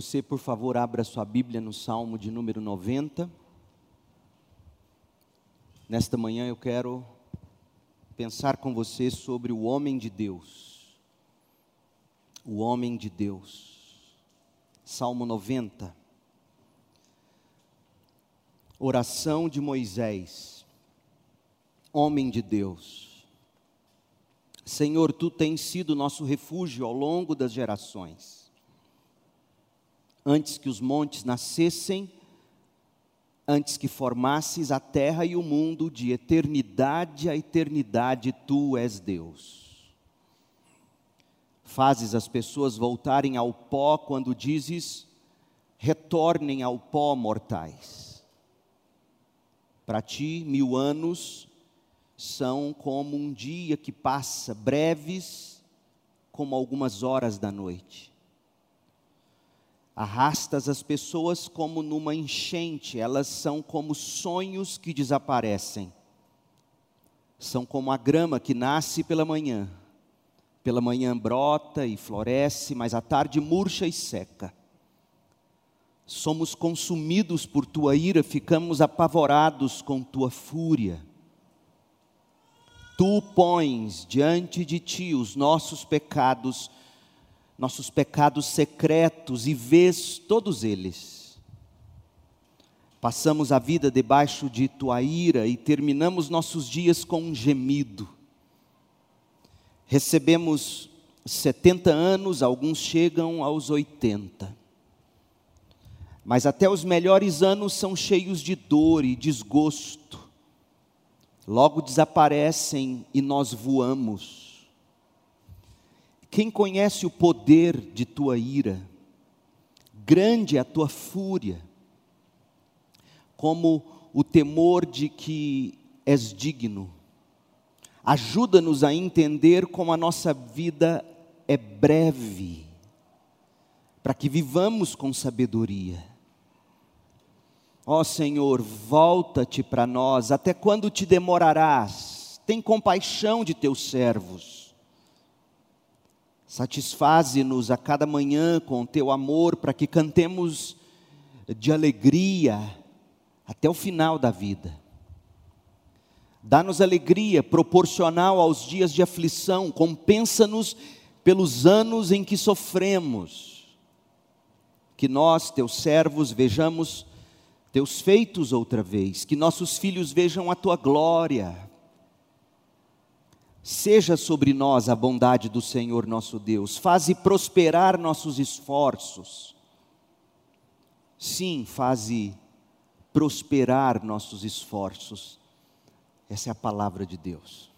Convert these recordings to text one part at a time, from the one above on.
você, por favor, abra sua Bíblia no Salmo de número 90. Nesta manhã eu quero pensar com você sobre o homem de Deus. O homem de Deus. Salmo 90. Oração de Moisés. Homem de Deus. Senhor, tu tens sido nosso refúgio ao longo das gerações. Antes que os montes nascessem, antes que formasses a terra e o mundo, de eternidade a eternidade, tu és Deus. Fazes as pessoas voltarem ao pó quando dizes: retornem ao pó, mortais. Para ti, mil anos são como um dia que passa, breves como algumas horas da noite. Arrastas as pessoas como numa enchente, elas são como sonhos que desaparecem. São como a grama que nasce pela manhã. Pela manhã brota e floresce, mas à tarde murcha e seca. Somos consumidos por tua ira, ficamos apavorados com tua fúria. Tu pões diante de ti os nossos pecados nossos pecados secretos e vês todos eles. Passamos a vida debaixo de tua ira e terminamos nossos dias com um gemido. Recebemos 70 anos, alguns chegam aos 80. Mas até os melhores anos são cheios de dor e desgosto. Logo desaparecem e nós voamos quem conhece o poder de tua ira? Grande é a tua fúria, como o temor de que és digno. Ajuda-nos a entender como a nossa vida é breve, para que vivamos com sabedoria. Ó Senhor, volta-te para nós, até quando te demorarás? Tem compaixão de teus servos Satisfaze-nos a cada manhã com teu amor, para que cantemos de alegria até o final da vida. Dá-nos alegria proporcional aos dias de aflição, compensa-nos pelos anos em que sofremos. Que nós, teus servos, vejamos teus feitos outra vez, que nossos filhos vejam a tua glória, Seja sobre nós a bondade do Senhor nosso Deus, faze prosperar nossos esforços. Sim, faze prosperar nossos esforços. Essa é a palavra de Deus.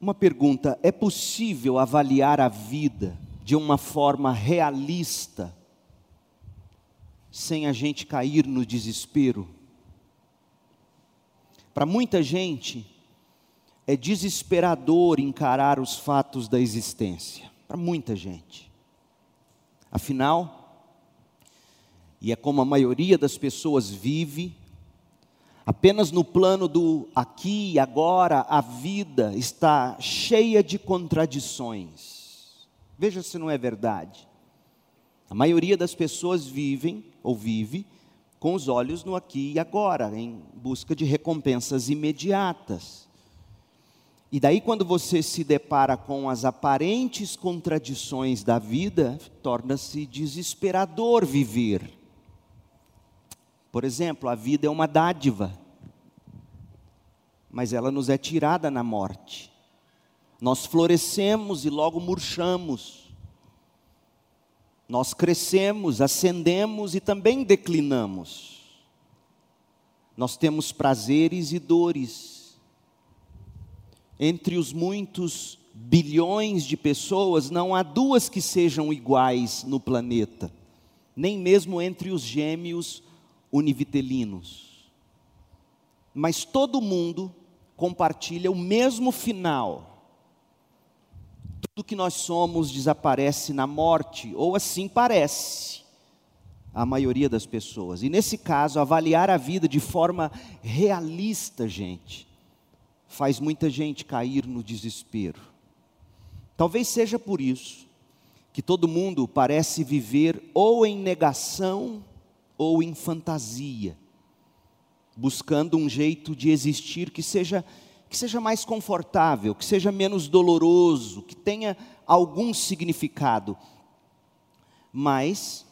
Uma pergunta: é possível avaliar a vida de uma forma realista, sem a gente cair no desespero? Para muita gente, é desesperador encarar os fatos da existência, para muita gente. Afinal, e é como a maioria das pessoas vive, apenas no plano do aqui e agora, a vida está cheia de contradições. Veja se não é verdade. A maioria das pessoas vivem ou vive com os olhos no aqui e agora, em busca de recompensas imediatas. E daí, quando você se depara com as aparentes contradições da vida, torna-se desesperador viver. Por exemplo, a vida é uma dádiva, mas ela nos é tirada na morte. Nós florescemos e logo murchamos. Nós crescemos, ascendemos e também declinamos. Nós temos prazeres e dores entre os muitos bilhões de pessoas, não há duas que sejam iguais no planeta, nem mesmo entre os gêmeos univitelinos. Mas todo mundo compartilha o mesmo final. Tudo que nós somos desaparece na morte, ou assim parece a maioria das pessoas. E nesse caso, avaliar a vida de forma realista, gente, faz muita gente cair no desespero. Talvez seja por isso que todo mundo parece viver ou em negação ou em fantasia, buscando um jeito de existir que seja que seja mais confortável, que seja menos doloroso, que tenha algum significado. Mas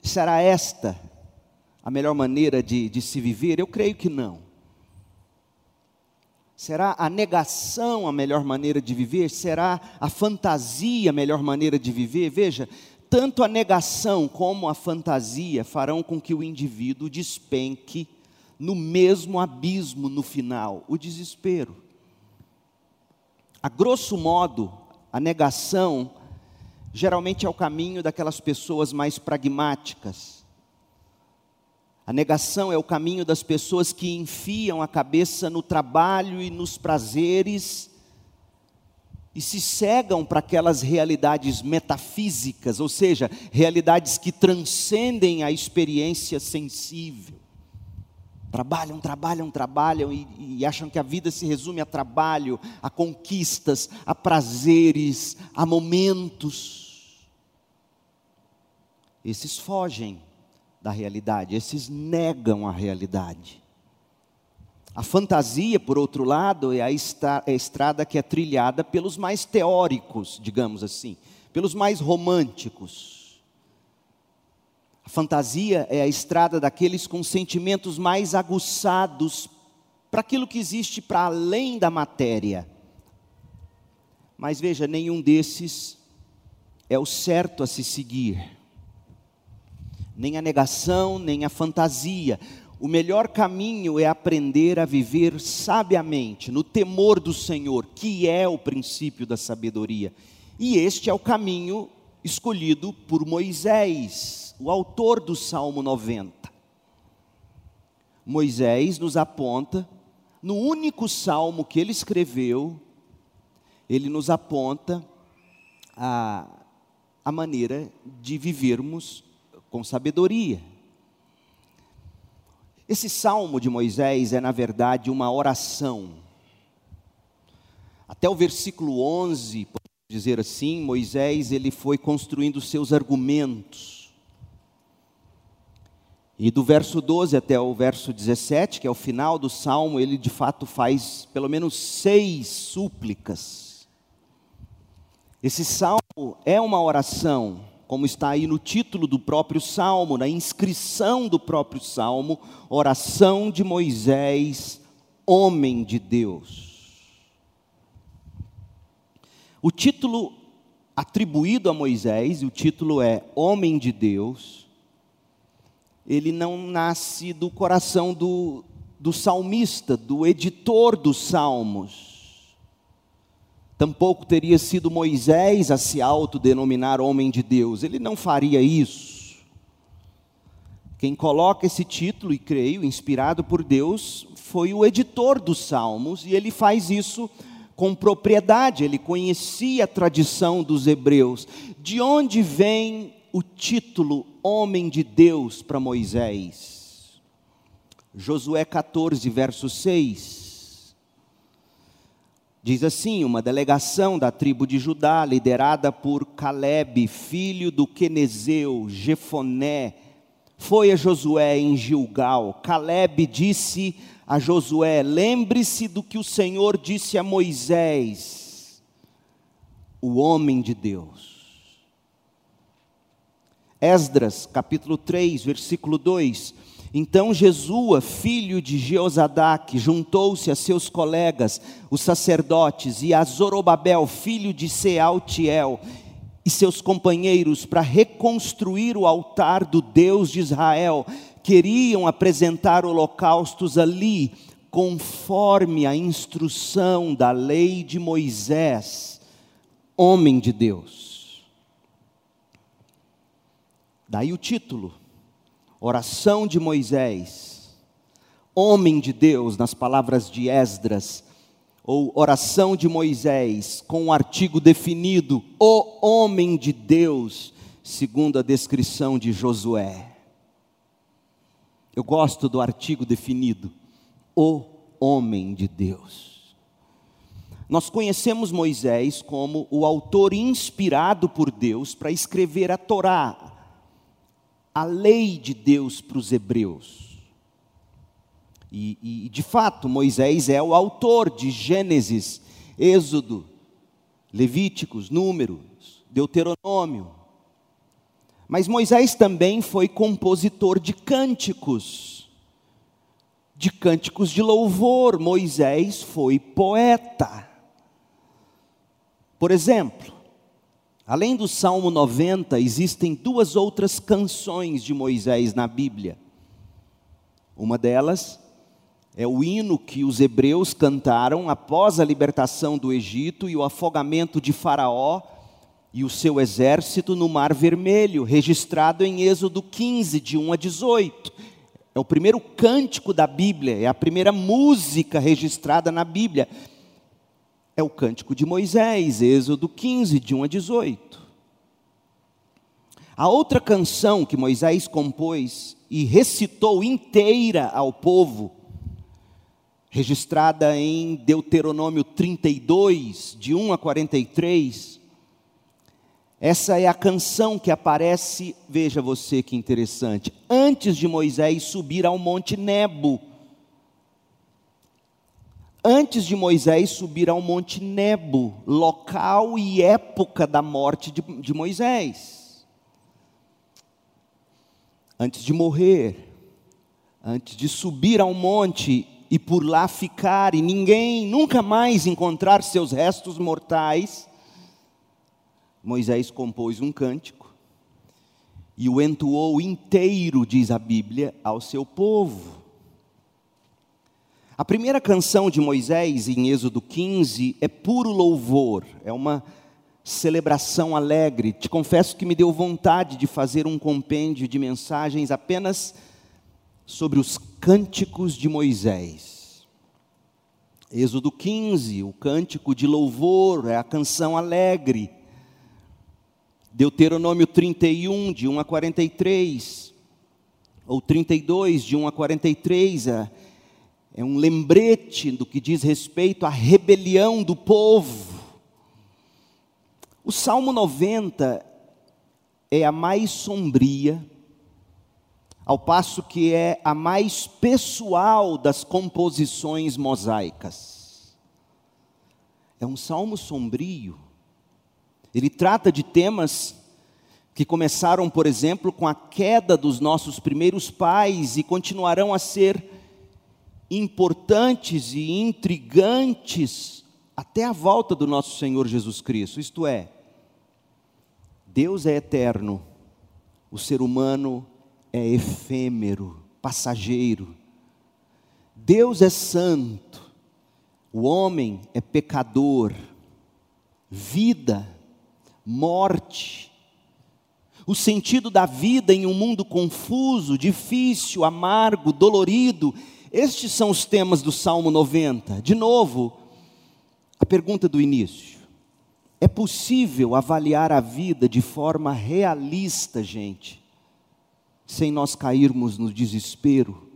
será esta a melhor maneira de, de se viver? Eu creio que não. Será a negação a melhor maneira de viver? Será a fantasia a melhor maneira de viver? Veja, tanto a negação como a fantasia farão com que o indivíduo despenque no mesmo abismo no final, o desespero. A grosso modo, a negação geralmente é o caminho daquelas pessoas mais pragmáticas. A negação é o caminho das pessoas que enfiam a cabeça no trabalho e nos prazeres e se cegam para aquelas realidades metafísicas, ou seja, realidades que transcendem a experiência sensível. Trabalham, trabalham, trabalham e, e, acham que a vida se resume a trabalho, a conquistas, a prazeres, a momentos. Esses fogem da realidade, esses negam a realidade. A fantasia, por outro lado, é a, é estrada que é trilhada pelos mais teóricos, digamos assim, pelos mais românticos. A fantasia é a estrada daqueles com sentimentos mais aguçados para aquilo que existe para além da matéria. Mas veja, nenhum desses é o certo a se seguir. Nem a negação, nem a fantasia o melhor caminho é aprender a viver sabiamente, no temor do Senhor, que é o princípio da sabedoria. E este é o caminho escolhido por Moisés, o autor do Salmo 90. Moisés nos aponta, no único salmo que ele escreveu, ele nos aponta a, a maneira de vivermos com sabedoria. Esse salmo de Moisés é, na verdade, uma oração. Até o versículo 11, podemos dizer assim, Moisés ele foi construindo seus argumentos. E do verso 12 até o verso 17, que é o final do salmo, ele de fato faz pelo menos seis súplicas. Esse salmo é uma oração, como está aí no título do próprio salmo, na inscrição do próprio salmo, oração de Moisés, homem de Deus. O título atribuído a Moisés, e o título é Homem de Deus, ele não nasce do coração do, do salmista, do editor dos salmos Tampouco teria sido Moisés a se autodenominar homem de Deus, ele não faria isso. Quem coloca esse título, e creio, inspirado por Deus, foi o editor dos Salmos, e ele faz isso com propriedade, ele conhecia a tradição dos hebreus. De onde vem o título homem de Deus para Moisés? Josué 14, verso 6. Diz assim: uma delegação da tribo de Judá, liderada por Caleb, filho do Quenezeu, Jefoné, foi a Josué em Gilgal. Caleb disse a Josué: Lembre-se do que o Senhor disse a Moisés, o homem de Deus. Esdras, capítulo 3, versículo 2 então Jesua, filho de Jeozadak, juntou-se a seus colegas, os sacerdotes, e a Zorobabel, filho de Sealtiel, e seus companheiros, para reconstruir o altar do Deus de Israel. Queriam apresentar holocaustos ali, conforme a instrução da lei de Moisés, homem de Deus. Daí o título oração de Moisés, homem de Deus, nas palavras de Esdras, ou oração de Moisés, com o um artigo definido, o homem de Deus, segundo a descrição de Josué. Eu gosto do artigo definido, o homem de Deus. Nós conhecemos Moisés como o autor inspirado por Deus para escrever a Torá, a lei de Deus para os hebreus. E, e, de fato, Moisés é o autor de Gênesis, Êxodo, Levíticos, Números, Deuteronômio. Mas Moisés também foi compositor de cânticos, de cânticos de louvor. Moisés foi poeta. Por exemplo, além do Salmo 90, existem duas outras canções de Moisés na Bíblia. Uma delas é o hino que os hebreus cantaram após a libertação do Egito e o afogamento de Faraó e o seu exército no Mar Vermelho, registrado em Êxodo 15, de 1 a 18. É o primeiro cântico da Bíblia, é a primeira música registrada na Bíblia é o cântico de Moisés, Êxodo 15, de 1 a 18. A outra canção que Moisés compôs e recitou inteira ao povo, registrada em Deuteronômio 32, de 1 a 43, essa é a canção que aparece, veja você que interessante, antes de Moisés subir ao Monte Nebo antes de Moisés subir ao Monte Nebo, local e época da morte de, de Moisés. Antes de morrer, antes de subir ao monte e por lá ficar e ninguém nunca mais encontrar seus restos mortais, Moisés compôs um cântico e o entoou inteiro, diz a Bíblia, ao seu povo. A primeira canção de Moisés, em Êxodo 15, é puro louvor, é uma celebração alegre. Te confesso que me deu vontade de fazer um compêndio de mensagens apenas sobre os cânticos de Moisés. Êxodo 15, o cântico de louvor, é a canção alegre. Deuteronômio 31, de 1 a 43, ou 32, de 1 a 43, é é um lembrete do que diz respeito à rebelião do povo. O Salmo 90 é a mais sombria, ao passo que é a mais pessoal das composições mosaicas. É um salmo sombrio. Ele trata de temas que começaram, por exemplo, com a queda dos nossos primeiros pais e continuarão a ser importantes e intrigantes até a volta do nosso Senhor Jesus Cristo. Isto é, Deus é eterno, o ser humano é efêmero, passageiro. Deus é santo, o homem é pecador. Vida, morte, o sentido da vida em um mundo confuso, difícil, amargo, dolorido, estes são os temas do Salmo 90. De novo, a pergunta do início. É possível avaliar a vida de forma realista, gente, sem nós cairmos no desespero?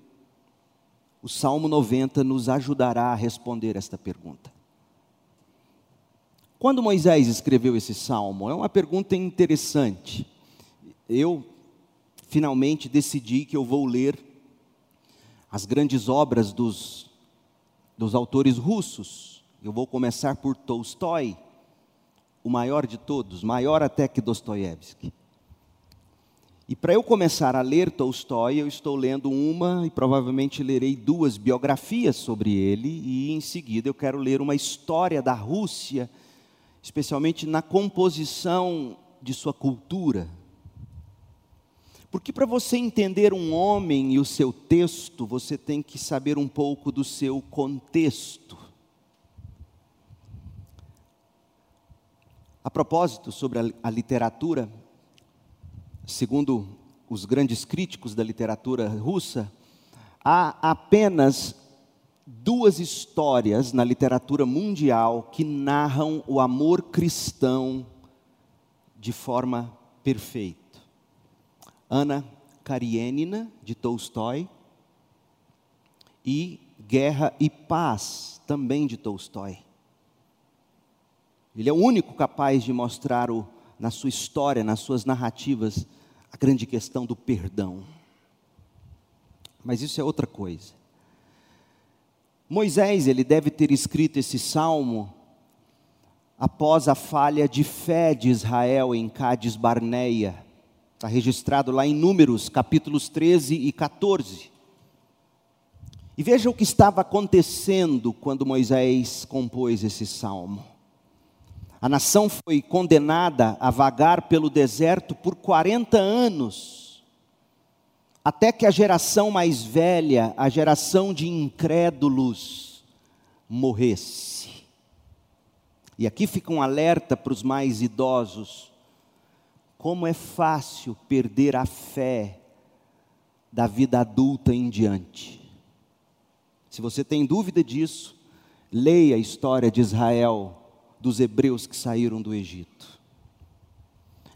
O Salmo 90 nos ajudará a responder esta pergunta. Quando Moisés escreveu esse salmo? É uma pergunta interessante. Eu finalmente decidi que eu vou ler as grandes obras dos, dos autores russos. Eu vou começar por Tolstói, o maior de todos, maior até que Dostoiévski. E para eu começar a ler Tolstói, eu estou lendo uma e provavelmente lerei duas biografias sobre ele, e em seguida eu quero ler uma história da Rússia, especialmente na composição de sua cultura, porque para você entender um homem e o seu texto, você tem que saber um pouco do seu contexto. A propósito, sobre a, a literatura, segundo os grandes críticos da literatura russa, há apenas duas histórias na literatura mundial que narram o amor cristão de forma perfeita. Ana Karenina, de Tolstói, e Guerra e Paz, também de Tolstói. Ele é o único capaz de mostrar o, na sua história, nas suas narrativas, a grande questão do perdão. Mas isso é outra coisa. Moisés, ele deve ter escrito esse salmo após a falha de fé de Israel em Cádiz Barneia. Está registrado lá em Números, capítulos 13 e 14. E veja o que estava acontecendo quando Moisés compôs esse salmo. A nação foi condenada a vagar pelo deserto por 40 anos, até que a geração mais velha, a geração de incrédulos, morresse. E aqui fica um alerta para os mais idosos: como é fácil perder a fé da vida adulta em diante. Se você tem dúvida disso, leia a história de Israel, dos hebreus que saíram do Egito.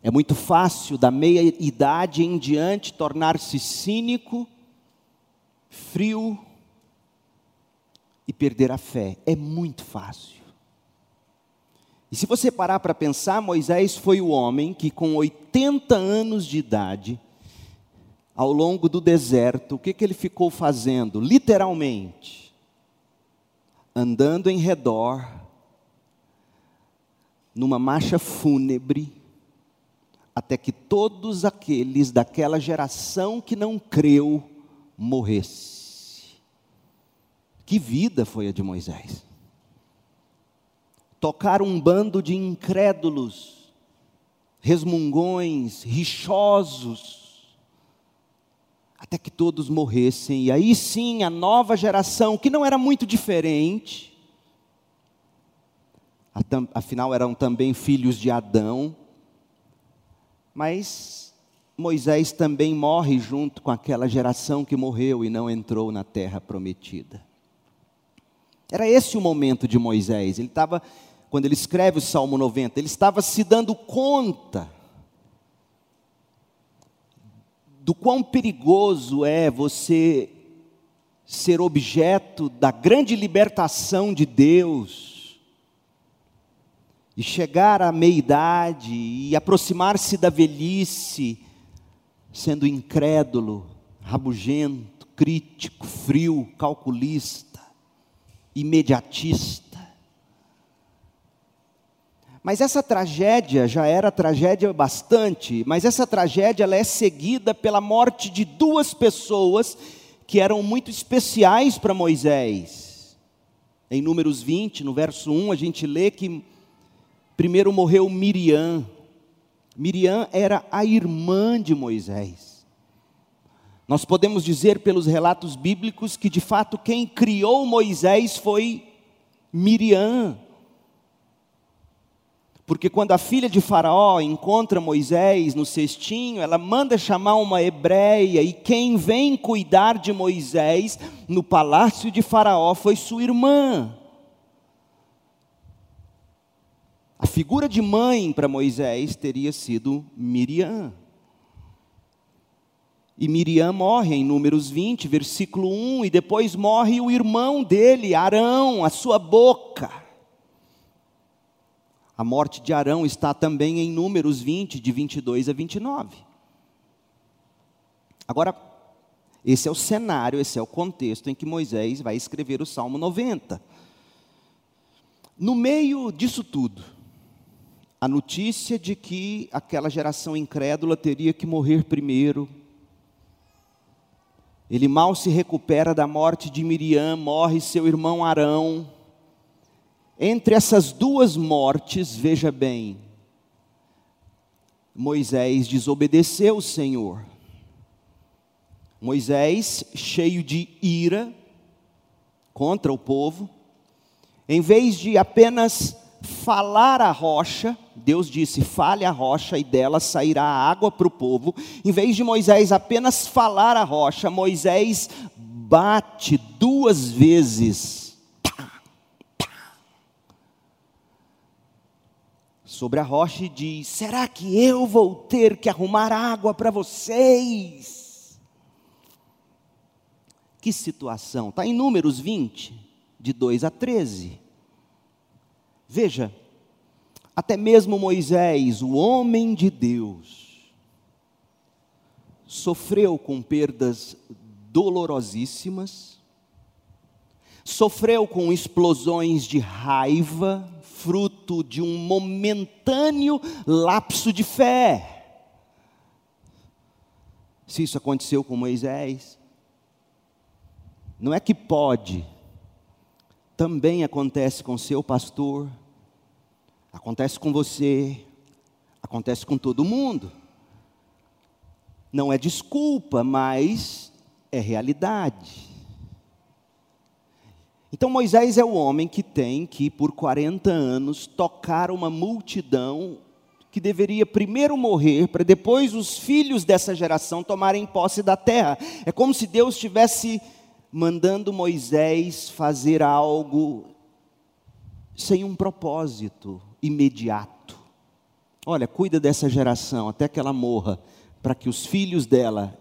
É muito fácil, da meia idade em diante, tornar-se cínico, frio e perder a fé. É muito fácil. E se você parar para pensar, Moisés foi o homem que, com 80 anos de idade, ao longo do deserto, o que, que ele ficou fazendo? Literalmente, andando em redor, numa marcha fúnebre, até que todos aqueles daquela geração que não creu morresse. Que vida foi a de Moisés? Tocar um bando de incrédulos, resmungões, rixosos, até que todos morressem, e aí sim a nova geração, que não era muito diferente, afinal eram também filhos de Adão, mas Moisés também morre junto com aquela geração que morreu e não entrou na terra prometida. Era esse o momento de Moisés, ele estava, quando ele escreve o Salmo 90, ele estava se dando conta do quão perigoso é você ser objeto da grande libertação de Deus, e chegar à meia-idade e aproximar-se da velhice, sendo incrédulo, rabugento, crítico, frio, calculista, imediatista. Mas essa tragédia já era tragédia bastante, mas essa tragédia ela é seguida pela morte de duas pessoas que eram muito especiais para Moisés. Em Números 20, no verso 1, a gente lê que primeiro morreu Miriam. Miriam era a irmã de Moisés. Nós podemos dizer pelos relatos bíblicos que de fato quem criou Moisés foi Miriam. Porque quando a filha de Faraó encontra Moisés no cestinho, ela manda chamar uma hebreia, e quem vem cuidar de Moisés no palácio de Faraó foi sua irmã. A figura de mãe para Moisés teria sido Miriam. E Miriam morre em Números 20, versículo 1, e depois morre o irmão dele, Arão, a sua boca. A morte de Arão está também em Números 20, de 22 a 29. Agora, esse é o cenário, esse é o contexto em que Moisés vai escrever o Salmo 90. No meio disso tudo, a notícia de que aquela geração incrédula teria que morrer primeiro. Ele mal se recupera da morte de Miriam, morre seu irmão Arão. Entre essas duas mortes, veja bem, Moisés desobedeceu o Senhor. Moisés, cheio de ira contra o povo, em vez de apenas falar a rocha, Deus disse: fale a rocha e dela sairá água para o povo. Em vez de Moisés apenas falar a rocha, Moisés bate duas vezes sobre a rocha e diz: Será que eu vou ter que arrumar água para vocês? Que situação! Está em Números 20, de 2 a 13. Veja, até mesmo Moisés, o homem de Deus, sofreu com perdas dolorosíssimas, sofreu com explosões de raiva, fruto de um momentâneo lapso de fé. Se isso aconteceu com Moisés, não é que pode, também acontece com seu pastor, Acontece com você, acontece com todo mundo. Não é desculpa, mas é realidade. Então Moisés é o homem que tem que, por 40 anos, tocar uma multidão que deveria primeiro morrer, para depois os filhos dessa geração tomarem posse da terra. É como se Deus estivesse mandando Moisés fazer algo sem um propósito, imediato. Olha, cuida dessa geração até que ela morra, para que os filhos dela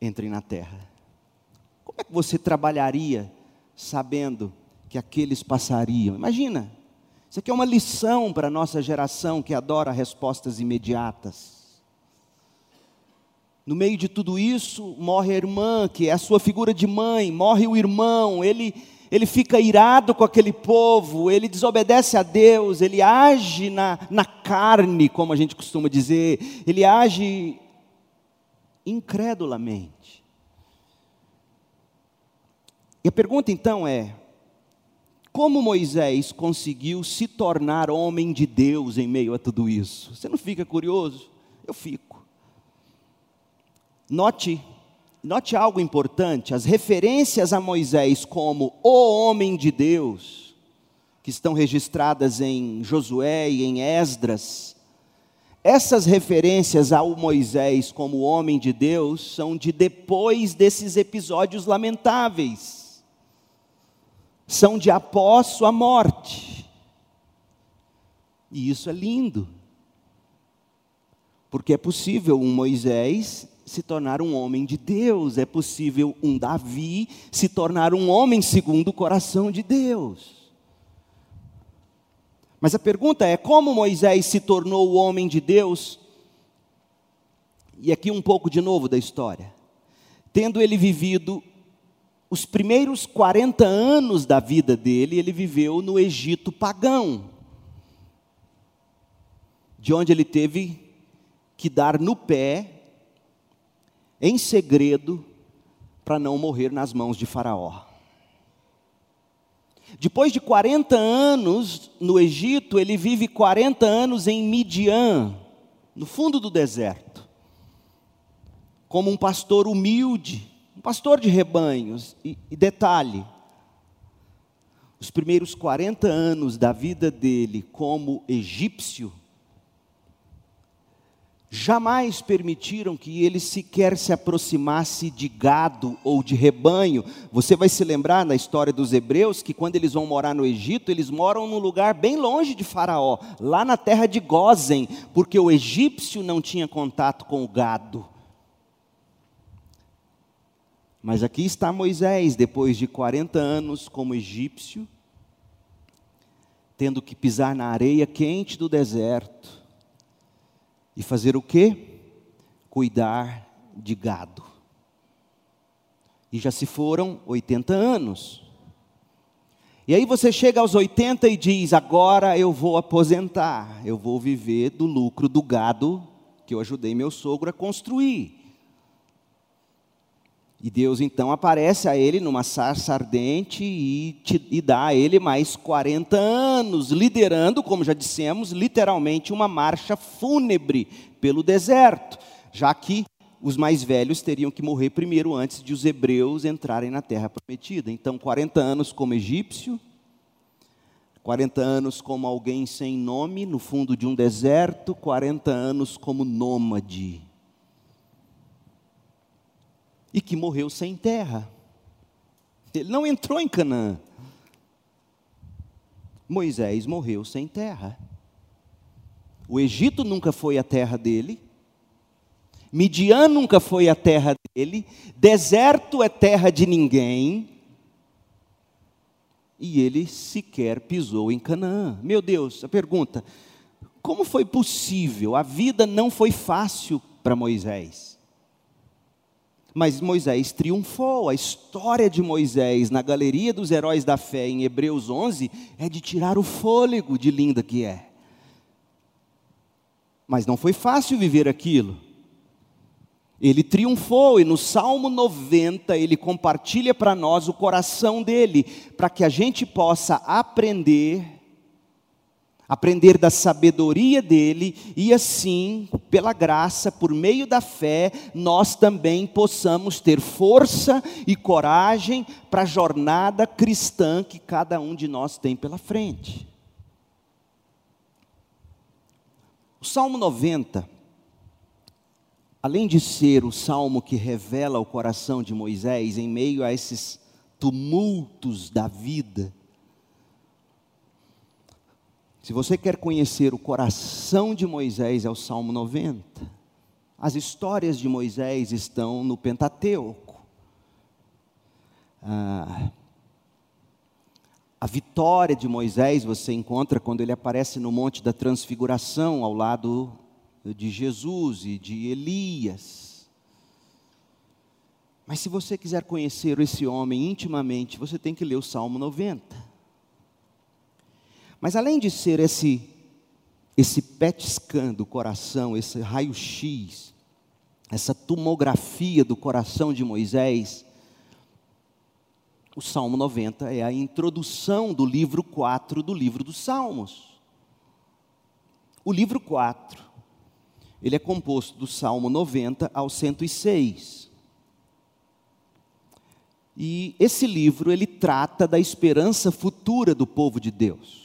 entrem na terra. Como é que você trabalharia sabendo que aqueles passariam? Imagina, isso aqui é uma lição para a nossa geração que adora respostas imediatas. No meio de tudo isso, morre a irmã, que é a sua figura de mãe, morre o irmão, ele ele fica irado com aquele povo, ele desobedece a Deus, ele age na, na carne, como a gente costuma dizer, ele age incredulamente. E a pergunta então é: como Moisés conseguiu se tornar homem de Deus em meio a tudo isso? Você não fica curioso? Eu fico. Note Note algo importante: as referências a Moisés como o homem de Deus, que estão registradas em Josué e em Esdras, essas referências ao Moisés como homem de Deus são de depois desses episódios lamentáveis, são de após sua morte. E isso é lindo, porque é possível um Moisés se tornar um homem de Deus, é possível um Davi se tornar um homem segundo o coração de Deus. Mas a pergunta é: como Moisés se tornou o homem de Deus? E aqui um pouco de novo da história. Tendo ele vivido os primeiros 40 anos da vida dele, ele viveu no Egito pagão, de onde ele teve que dar no pé em segredo para não morrer nas mãos de Faraó. Depois de 40 anos no Egito, ele vive 40 anos em Midian, no fundo do deserto, como um pastor humilde, um pastor de rebanhos. E, e detalhe: os primeiros 40 anos da vida dele como egípcio, jamais permitiram que ele sequer se aproximasse de gado ou de rebanho. Você vai se lembrar na história dos hebreus que quando eles vão morar no Egito, eles moram num lugar bem longe de Faraó, lá na terra de Gozen, porque o egípcio não tinha contato com o gado. Mas aqui está Moisés, depois de 40 anos como egípcio, tendo que pisar na areia quente do deserto e fazer o quê? Cuidar de gado. E já se foram 80 anos. E aí você chega aos 80 e diz: agora eu vou aposentar, eu vou viver do lucro do gado que eu ajudei meu sogro a construir. E Deus então aparece a ele numa sarça ardente e, te, e dá a ele mais 40 anos, liderando, como já dissemos, literalmente uma marcha fúnebre pelo deserto, já que os mais velhos teriam que morrer primeiro antes de os hebreus entrarem na terra prometida. Então, 40 anos como egípcio, 40 anos como alguém sem nome no fundo de um deserto, 40 anos como nômade e que morreu sem terra. Ele não entrou em Canaã. Moisés morreu sem terra. O Egito nunca foi a terra dele. Midian nunca foi a terra dele. Deserto é terra de ninguém. e ele sequer pisou em Canaã. Meu Deus, a pergunta: como foi possível? A vida não foi fácil para Moisés. Mas Moisés triunfou. A história de Moisés na galeria dos heróis da fé em Hebreus 11 é de tirar o fôlego de linda que é. Mas não foi fácil viver aquilo. Ele triunfou e no Salmo 90 ele compartilha para nós o coração dele, para que a gente possa aprender, aprender da sabedoria dele e assim, pela graça, por meio da fé, nós também possamos ter força e coragem para a jornada cristã que cada um de nós tem pela frente. O Salmo 90 além de ser o salmo que revela o coração de Moisés em meio a esses tumultos da vida, se você quer conhecer o coração de Moisés, é o Salmo 90. As histórias de Moisés estão no Pentateuco. Ah, a vitória de Moisés você encontra quando ele aparece no Monte da Transfiguração, ao lado de Jesus e de Elias. Mas se você quiser conhecer esse homem intimamente, você tem que ler o Salmo 90. Mas além de ser esse esse PET scan do coração, esse raio-x, essa tomografia do coração de Moisés, o Salmo 90 é a introdução do livro 4 do livro dos Salmos. O livro 4 ele é composto do Salmo 90 ao 106. E esse livro ele trata da esperança futura do povo de Deus.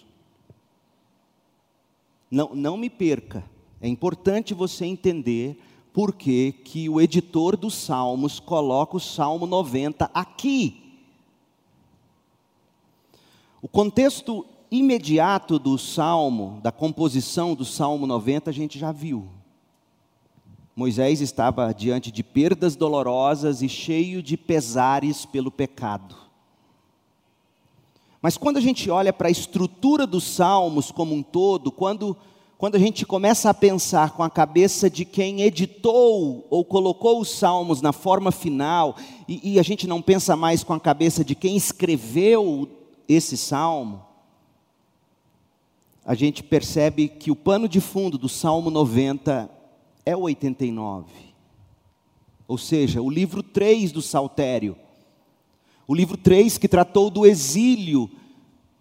Não, não me perca, é importante você entender por que, que o editor dos Salmos coloca o Salmo 90 aqui. O contexto imediato do Salmo, da composição do Salmo 90, a gente já viu. Moisés estava diante de perdas dolorosas e cheio de pesares pelo pecado. Mas quando a gente olha para a estrutura dos salmos como um todo, quando, quando a gente começa a pensar com a cabeça de quem editou ou colocou os salmos na forma final, e, e a gente não pensa mais com a cabeça de quem escreveu esse salmo, a gente percebe que o pano de fundo do Salmo 90 é o 89. Ou seja, o livro 3 do Saltério. O livro 3 que tratou do exílio.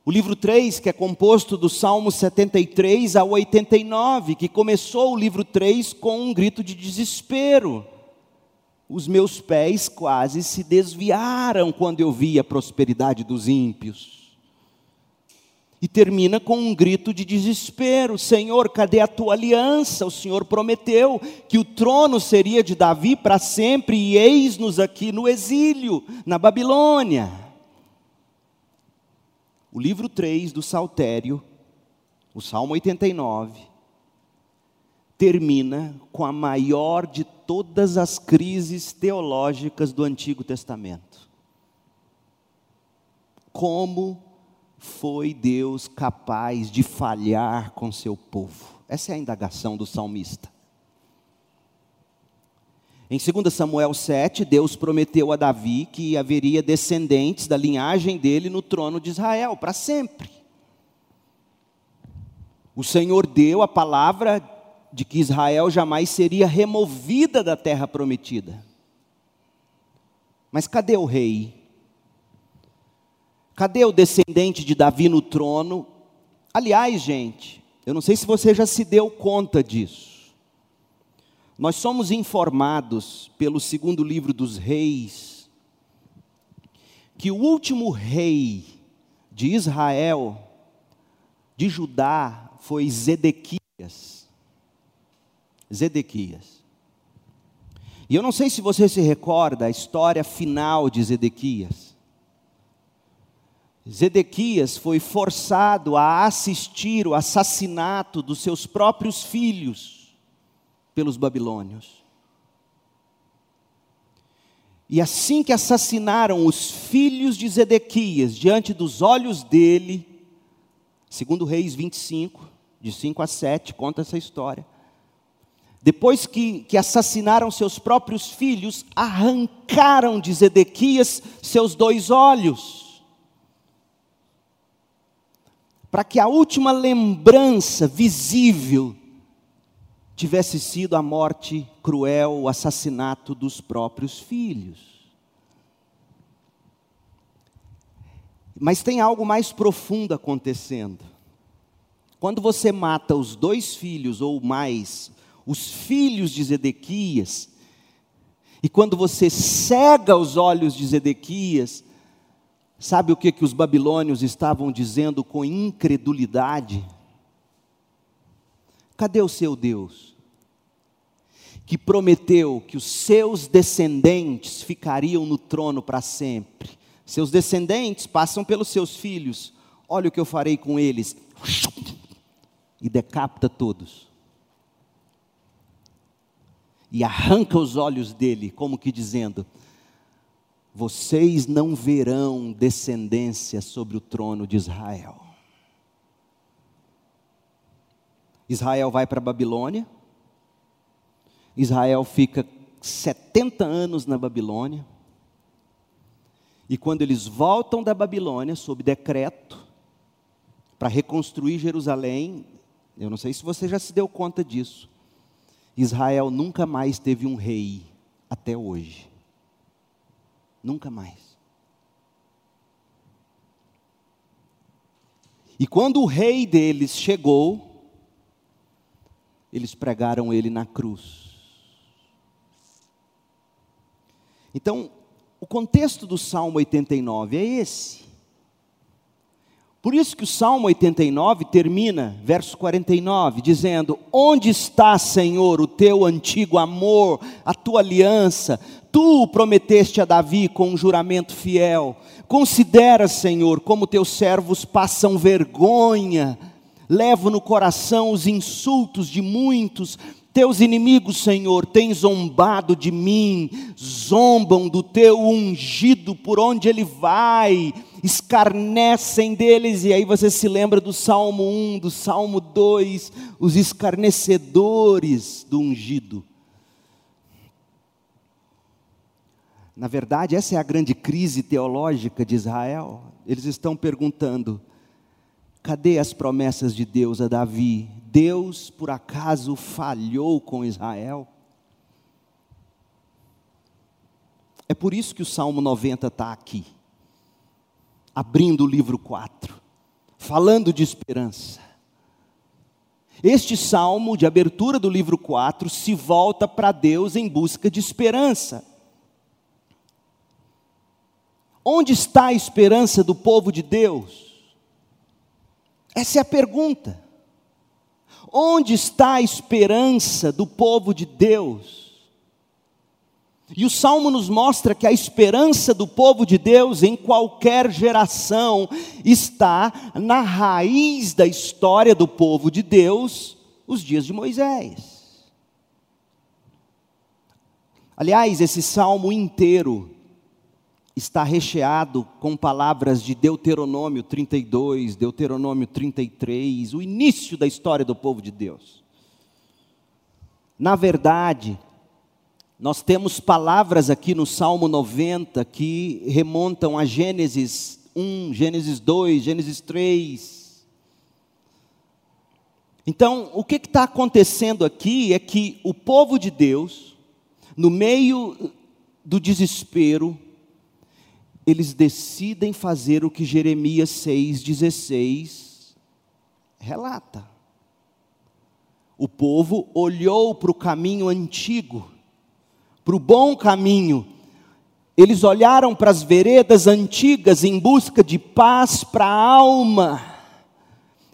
O livro 3 que é composto do Salmo 73 ao 89, que começou o livro 3 com um grito de desespero. Os meus pés quase se desviaram quando eu vi a prosperidade dos ímpios. E termina com um grito de desespero: Senhor, cadê a tua aliança? O Senhor prometeu que o trono seria de Davi para sempre, e eis-nos aqui no exílio, na Babilônia. O livro 3 do Saltério, o Salmo 89, termina com a maior de todas as crises teológicas do Antigo Testamento. Como foi Deus capaz de falhar com seu povo? Essa é a indagação do salmista. Em 2 Samuel 7, Deus prometeu a Davi que haveria descendentes da linhagem dele no trono de Israel para sempre. O Senhor deu a palavra de que Israel jamais seria removida da terra prometida. Mas cadê o rei? Cadê o descendente de Davi no trono? Aliás, gente, eu não sei se você já se deu conta disso. Nós somos informados pelo segundo livro dos reis que o último rei de Israel, de Judá, foi Zedequias. Zedequias. E eu não sei se você se recorda a história final de Zedequias. Zedequias foi forçado a assistir o assassinato dos seus próprios filhos pelos babilônios. E assim que assassinaram os filhos de Zedequias diante dos olhos dele, segundo Reis 25, de 5 a 7, conta essa história. Depois que, que assassinaram seus próprios filhos, arrancaram de Zedequias seus dois olhos. Para que a última lembrança visível tivesse sido a morte cruel, o assassinato dos próprios filhos. Mas tem algo mais profundo acontecendo. Quando você mata os dois filhos ou mais, os filhos de Zedequias, e quando você cega os olhos de Zedequias, sabe o que, que os babilônios estavam dizendo com incredulidade? Cadê o seu Deus? Que prometeu que os seus descendentes ficariam no trono para sempre. Seus descendentes passam pelos seus filhos. Olha o que eu farei com eles. E decapita todos. E arranca os olhos dele, como que dizendo: Vocês não verão descendência sobre o trono de Israel. Israel vai para a Babilônia. Israel fica 70 anos na Babilônia. E quando eles voltam da Babilônia, sob decreto, para reconstruir Jerusalém, eu não sei se você já se deu conta disso. Israel nunca mais teve um rei até hoje. Nunca mais. E quando o rei deles chegou, eles pregaram ele na cruz. Então, o contexto do Salmo 89 é esse. Por isso que o Salmo 89 termina, verso 49, dizendo: Onde está, Senhor, o teu antigo amor, a tua aliança? Tu prometeste a Davi com um juramento fiel. Considera, Senhor, como teus servos passam vergonha levo no coração os insultos de muitos. Teus inimigos, Senhor, têm zombado de mim, zombam do teu ungido por onde ele vai, escarnecem deles. E aí você se lembra do Salmo 1, do Salmo 2, os escarnecedores do ungido. Na verdade, essa é a grande crise teológica de Israel. Eles estão perguntando: Cadê as promessas de Deus a Davi? Deus, por acaso, falhou com Israel? É por isso que o Salmo 90 está aqui, abrindo o livro 4, falando de esperança. Este salmo de abertura do livro 4 se volta para Deus em busca de esperança. Onde está a esperança do povo de Deus? Essa é a pergunta. Onde está a esperança do povo de Deus? E o salmo nos mostra que a esperança do povo de Deus em qualquer geração está na raiz da história do povo de Deus, os dias de Moisés. Aliás, esse salmo inteiro está recheado com palavras de Deuteronômio 32, Deuteronômio 33, o início da história do povo de Deus. Na verdade, nós temos palavras aqui no Salmo 90 que remontam a Gênesis 1, Gênesis 2, Gênesis 3. Então, o que está acontecendo aqui é que o povo de Deus, no meio do desespero, eles decidem fazer o que Jeremias 6,16 relata. O povo olhou para o caminho antigo, para o bom caminho. Eles olharam para as veredas antigas em busca de paz para a alma.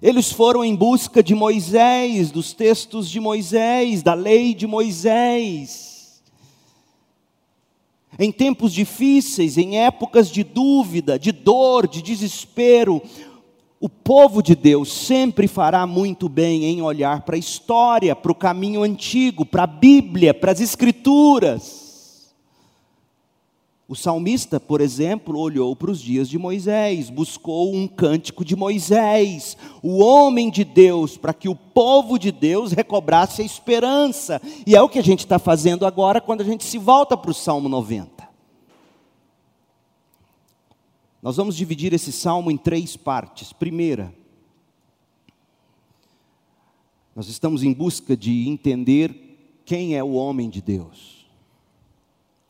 Eles foram em busca de Moisés, dos textos de Moisés, da lei de Moisés. Em tempos difíceis, em épocas de dúvida, de dor, de desespero, o povo de Deus sempre fará muito bem em olhar para a história, para o caminho antigo, para a Bíblia, para as Escrituras. O salmista, por exemplo, olhou para os dias de Moisés, buscou um cântico de Moisés, o homem de Deus, para que o povo de Deus recobrasse a esperança. E é o que a gente está fazendo agora quando a gente se volta para o Salmo 90. Nós vamos dividir esse salmo em três partes. Primeira, nós estamos em busca de entender quem é o homem de Deus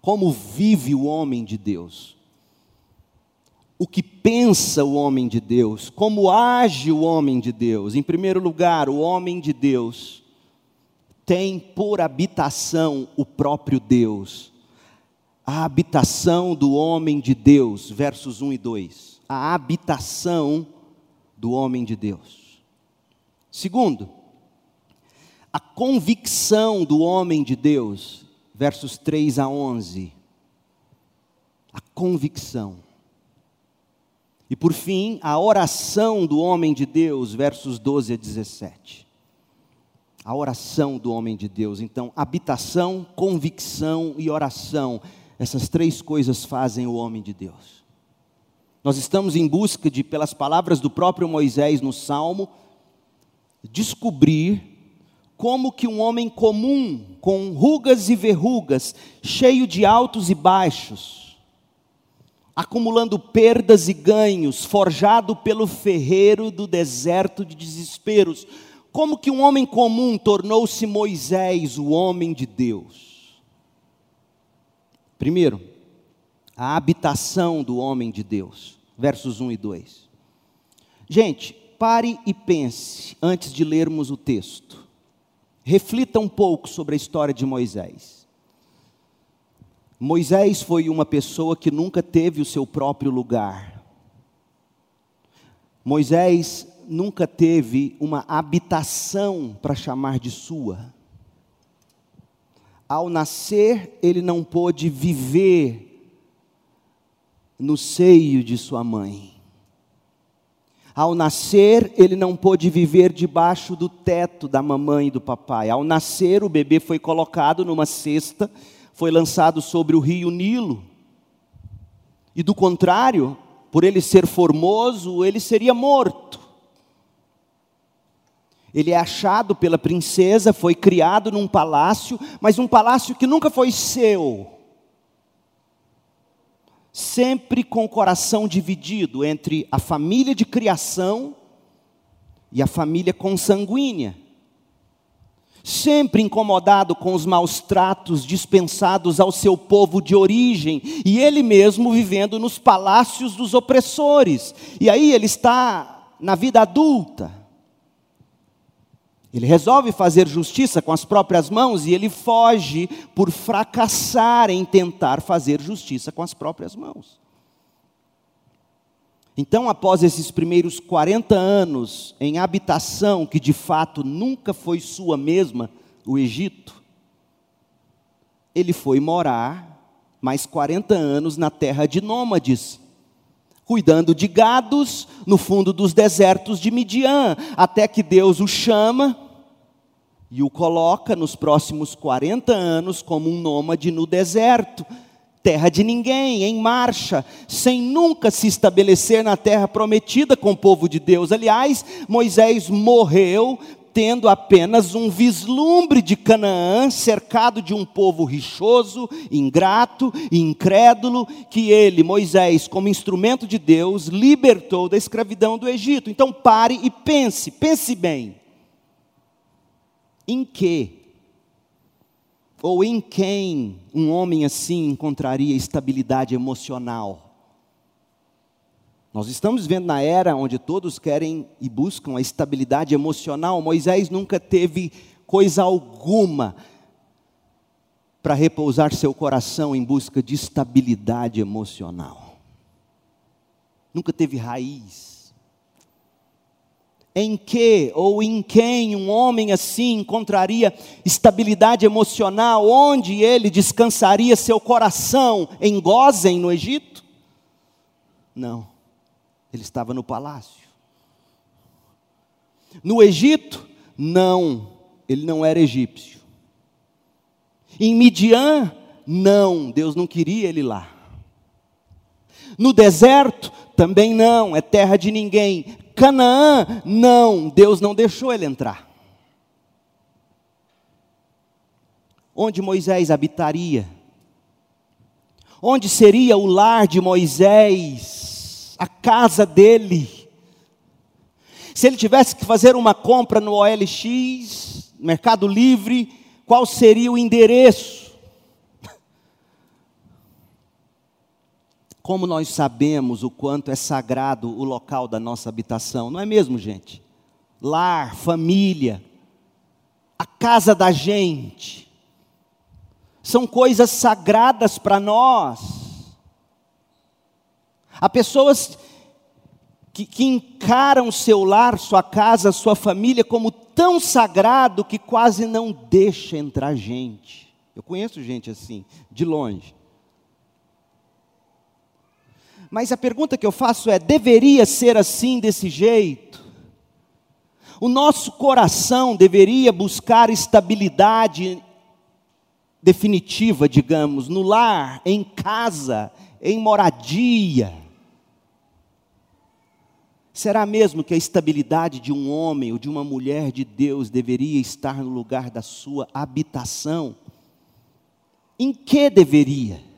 como vive o homem de Deus, o que pensa o homem de Deus, como age o homem de Deus. Em primeiro lugar, o homem de Deus tem por habitação o próprio Deus. A habitação do homem de Deus, versos 1 e 2. A habitação do homem de Deus. Segundo, a convicção do homem de Deus, versos 3 a 11. A convicção. E por fim, a oração do homem de Deus, versos 12 a 17. A oração do homem de Deus. Então, habitação, convicção e oração. Essas três coisas fazem o homem de Deus. Nós estamos em busca de, pelas palavras do próprio Moisés no Salmo, descobrir como que um homem comum, com rugas e verrugas, cheio de altos e baixos, acumulando perdas e ganhos, forjado pelo ferreiro do deserto de desesperos, como que um homem comum tornou-se Moisés, o homem de Deus? Primeiro, a habitação do homem de Deus, versos 1 e 2. Gente, pare e pense antes de lermos o texto. Reflita um pouco sobre a história de Moisés. Moisés foi uma pessoa que nunca teve o seu próprio lugar. Moisés nunca teve uma habitação para chamar de sua. Ao nascer, ele não pôde viver no seio de sua mãe. Ao nascer, ele não pôde viver debaixo do teto da mamãe e do papai. Ao nascer, o bebê foi colocado numa cesta, foi lançado sobre o rio Nilo. E do contrário, por ele ser formoso, ele seria morto. Ele é achado pela princesa, foi criado num palácio, mas um palácio que nunca foi seu sempre com o coração dividido entre a família de criação e a família consanguínea. Sempre incomodado com os maus tratos dispensados ao seu povo de origem, e ele mesmo vivendo nos palácios dos opressores. E aí ele está na vida adulta ele resolve fazer justiça com as próprias mãos e ele foge por fracassar em tentar fazer justiça com as próprias mãos. Então, após esses primeiros 40 anos em habitação, que de fato nunca foi sua mesma, o Egito, ele foi morar mais 40 anos na terra de nômades, cuidando de gados no fundo dos desertos de Midian, até que Deus o chama e o coloca nos próximos 40 anos como um nômade no deserto, terra de ninguém, em marcha, sem nunca se estabelecer na terra prometida com o povo de Deus. Aliás, Moisés morreu tendo apenas um vislumbre de Canaã, cercado de um povo rixoso, ingrato incrédulo, que ele, Moisés, como instrumento de Deus, libertou da escravidão do Egito. Então pare e pense, pense bem. Em que ou em quem um homem assim encontraria estabilidade emocional? Nós estamos vivendo na era onde todos querem e buscam a estabilidade emocional. Moisés nunca teve coisa alguma para repousar seu coração em busca de estabilidade emocional. Nunca teve raiz em que ou em quem um homem assim encontraria estabilidade emocional, onde ele descansaria seu coração em Gozem, no Egito? Não, ele estava no palácio. No Egito? Não, ele não era egípcio. Em Midian? Não, Deus não queria ele lá. No deserto, também não, é terra de ninguém. Canaã, não, Deus não deixou ele entrar. Onde Moisés habitaria? Onde seria o lar de Moisés? A casa dele? Se ele tivesse que fazer uma compra no OLX, Mercado Livre, qual seria o endereço? Como nós sabemos o quanto é sagrado o local da nossa habitação, não é mesmo, gente? Lar, família, a casa da gente, são coisas sagradas para nós. Há pessoas que, que encaram seu lar, sua casa, sua família como tão sagrado que quase não deixa entrar gente. Eu conheço gente assim, de longe. Mas a pergunta que eu faço é: deveria ser assim, desse jeito? O nosso coração deveria buscar estabilidade definitiva, digamos, no lar, em casa, em moradia. Será mesmo que a estabilidade de um homem ou de uma mulher de Deus deveria estar no lugar da sua habitação? Em que deveria?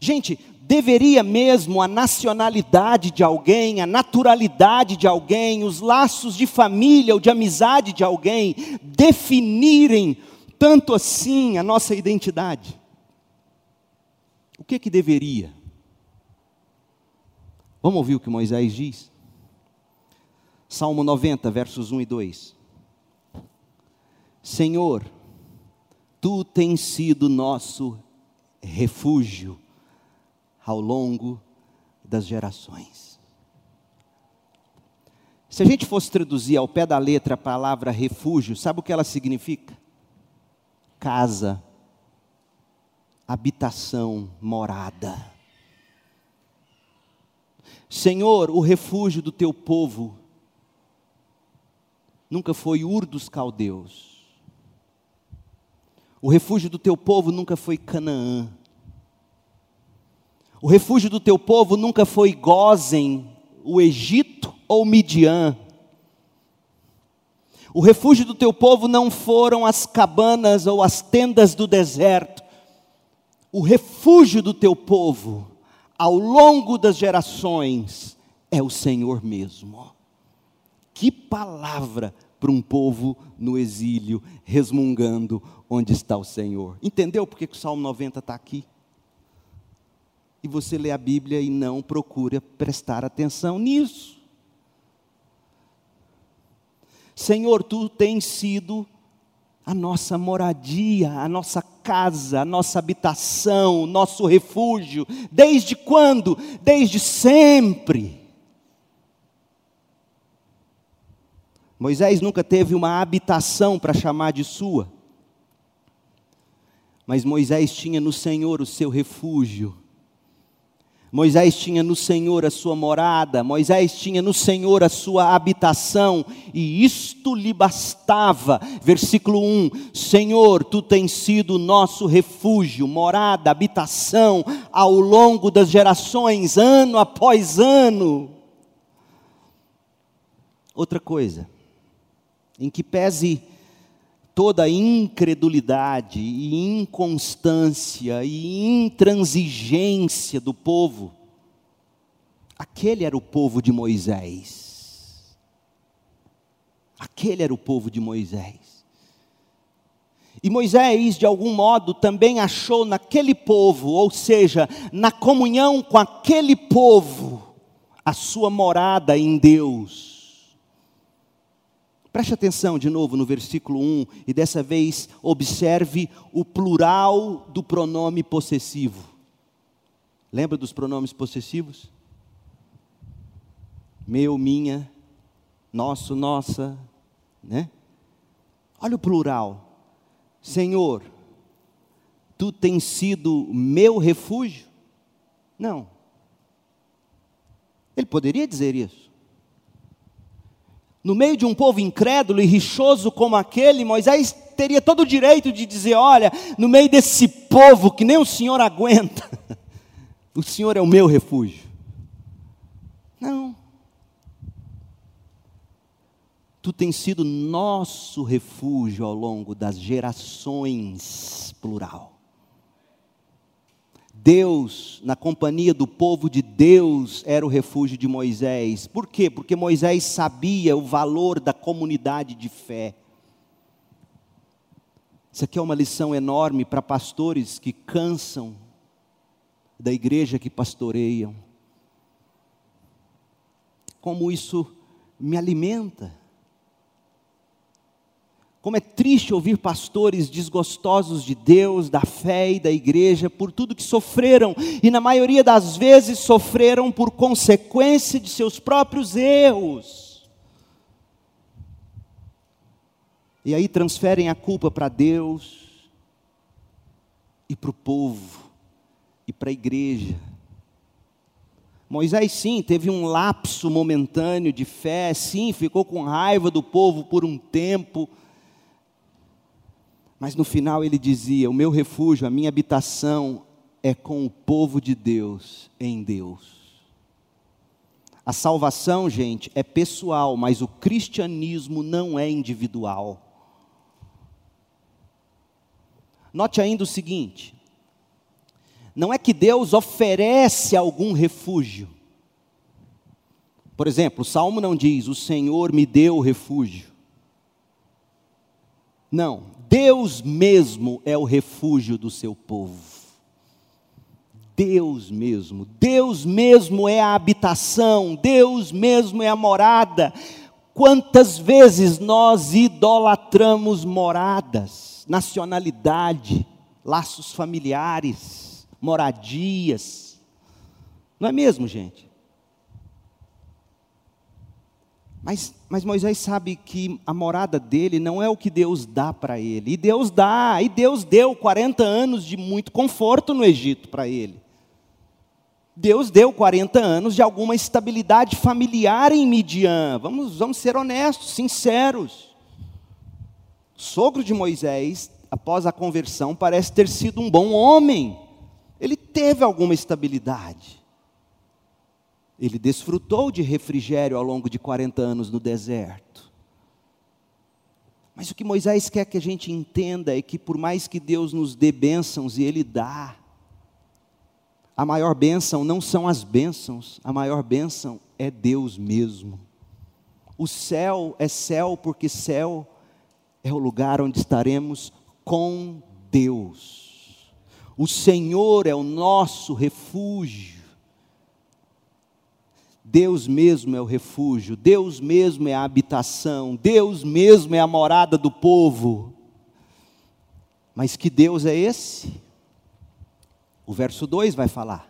Gente, deveria mesmo a nacionalidade de alguém, a naturalidade de alguém, os laços de família ou de amizade de alguém definirem tanto assim a nossa identidade? O que que deveria? Vamos ouvir o que Moisés diz? Salmo 90, versos 1 e 2. Senhor, tu tens sido nosso refúgio ao longo das gerações. Se a gente fosse traduzir ao pé da letra a palavra refúgio, sabe o que ela significa? Casa, habitação, morada. Senhor, o refúgio do teu povo nunca foi Ur dos caldeus. O refúgio do teu povo nunca foi Canaã. O refúgio do teu povo nunca foi Gozen, o Egito ou Midian. O refúgio do teu povo não foram as cabanas ou as tendas do deserto. O refúgio do teu povo ao longo das gerações é o Senhor mesmo. Que palavra para um povo no exílio, resmungando onde está o Senhor. Entendeu por que o Salmo 90 está aqui? E você lê a Bíblia e não procura prestar atenção nisso. Senhor, tu tens sido a nossa moradia, a nossa casa, a nossa habitação, o nosso refúgio. Desde quando? Desde sempre. Moisés nunca teve uma habitação para chamar de sua, mas Moisés tinha no Senhor o seu refúgio Moisés tinha no Senhor a sua morada, Moisés tinha no Senhor a sua habitação, e isto lhe bastava. Versículo 1: Senhor, tu tens sido nosso refúgio, morada, habitação, ao longo das gerações, ano após ano. Outra coisa, em que pese toda incredulidade e inconstância e intransigência do povo. Aquele era o povo de Moisés. Aquele era o povo de Moisés. E Moisés, de algum modo, também achou naquele povo, ou seja, na comunhão com aquele povo, a sua morada em Deus. Preste atenção de novo no versículo 1 e dessa vez observe o plural do pronome possessivo. Lembra dos pronomes possessivos? Meu, minha, nosso, nossa, né? Olha o plural. Senhor, tu tens sido meu refúgio? Não. Ele poderia dizer isso no meio de um povo incrédulo e rixoso como aquele, Moisés teria todo o direito de dizer: Olha, no meio desse povo que nem o Senhor aguenta, O Senhor é o meu refúgio. Não. Tu tens sido nosso refúgio ao longo das gerações, plural. Deus, na companhia do povo de Deus, era o refúgio de Moisés. Por quê? Porque Moisés sabia o valor da comunidade de fé. Isso aqui é uma lição enorme para pastores que cansam da igreja que pastoreiam. Como isso me alimenta. Como é triste ouvir pastores desgostosos de Deus, da fé e da igreja, por tudo que sofreram, e na maioria das vezes sofreram por consequência de seus próprios erros. E aí transferem a culpa para Deus e para o povo e para a igreja. Moisés, sim, teve um lapso momentâneo de fé, sim, ficou com raiva do povo por um tempo, mas no final ele dizia: O meu refúgio, a minha habitação é com o povo de Deus, em Deus. A salvação, gente, é pessoal, mas o cristianismo não é individual. Note ainda o seguinte: não é que Deus oferece algum refúgio. Por exemplo, o salmo não diz: O Senhor me deu refúgio. Não, Deus mesmo é o refúgio do seu povo. Deus mesmo, Deus mesmo é a habitação, Deus mesmo é a morada. Quantas vezes nós idolatramos moradas, nacionalidade, laços familiares, moradias, não é mesmo, gente? Mas, mas Moisés sabe que a morada dele não é o que Deus dá para ele. E Deus dá, e Deus deu 40 anos de muito conforto no Egito para ele. Deus deu 40 anos de alguma estabilidade familiar em Midian. Vamos, vamos ser honestos, sinceros. O sogro de Moisés, após a conversão, parece ter sido um bom homem. Ele teve alguma estabilidade. Ele desfrutou de refrigério ao longo de 40 anos no deserto. Mas o que Moisés quer que a gente entenda é que, por mais que Deus nos dê bênçãos, e Ele dá, a maior bênção não são as bênçãos, a maior bênção é Deus mesmo. O céu é céu porque céu é o lugar onde estaremos com Deus. O Senhor é o nosso refúgio. Deus mesmo é o refúgio, Deus mesmo é a habitação, Deus mesmo é a morada do povo. Mas que Deus é esse? O verso 2 vai falar.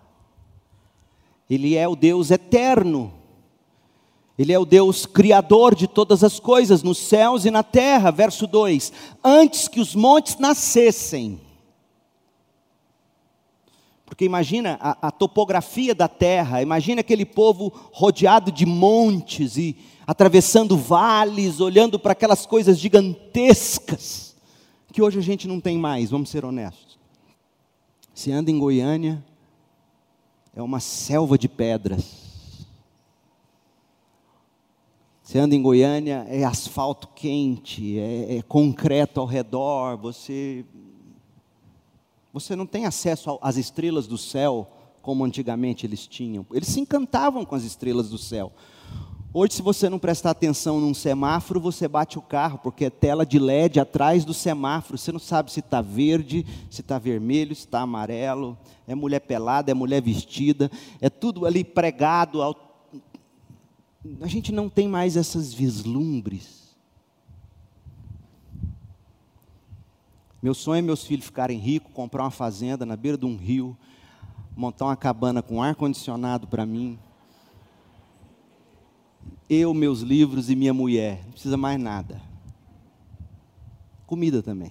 Ele é o Deus eterno. Ele é o Deus criador de todas as coisas, nos céus e na terra. Verso 2: Antes que os montes nascessem, porque imagina a, a, topografia da terra, imagina aquele povo rodeado de montes e atravessando vales, olhando para aquelas coisas gigantescas, que hoje a gente não tem mais, vamos ser honestos. Se anda em Goiânia, é uma selva de pedras. Você anda em Goiânia, é asfalto quente, é, é concreto ao redor, você você não tem acesso às estrelas do céu como antigamente eles tinham. Eles se encantavam com as estrelas do céu. Hoje, se você não prestar atenção num semáforo, você bate o carro, porque é tela de LED atrás do semáforo. Você não sabe se está verde, se está vermelho, se está amarelo. É mulher pelada, é mulher vestida, é tudo ali pregado. Ao... A gente não tem mais essas vislumbres. Meu sonho é meus filhos ficarem ricos, comprar uma fazenda na beira de um rio, montar uma cabana com ar condicionado para mim. Eu, meus livros e minha mulher, não precisa mais nada. Comida também.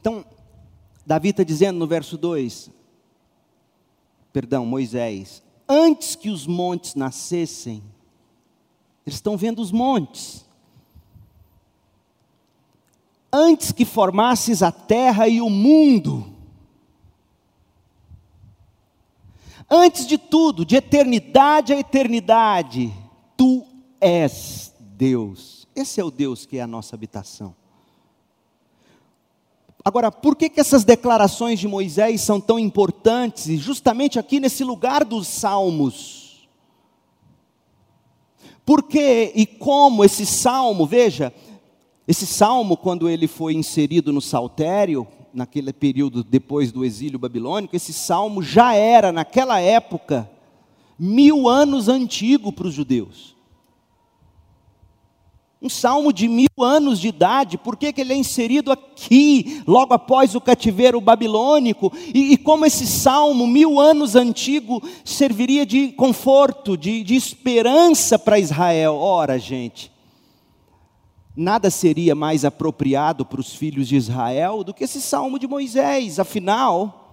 Então, Davi está dizendo no verso 2, perdão, Moisés, antes que os montes nascessem, eles estão vendo os montes antes que formasses a terra e o mundo. Antes de tudo, de eternidade a eternidade, tu és Deus. Esse é o Deus que é a nossa habitação. Agora, por que, que essas declarações de Moisés são tão importantes, e justamente aqui nesse lugar dos salmos? Por que e como esse salmo, veja, esse salmo, quando ele foi inserido no saltério, naquele período depois do exílio babilônico, esse salmo já era, naquela época, mil anos antigo para os judeus. Um salmo de mil anos de idade, por que, que ele é inserido aqui, logo após o cativeiro babilônico? E, e como esse salmo, mil anos antigo, serviria de conforto, de, de esperança para Israel? Ora, gente, nada seria mais apropriado para os filhos de Israel do que esse salmo de Moisés, afinal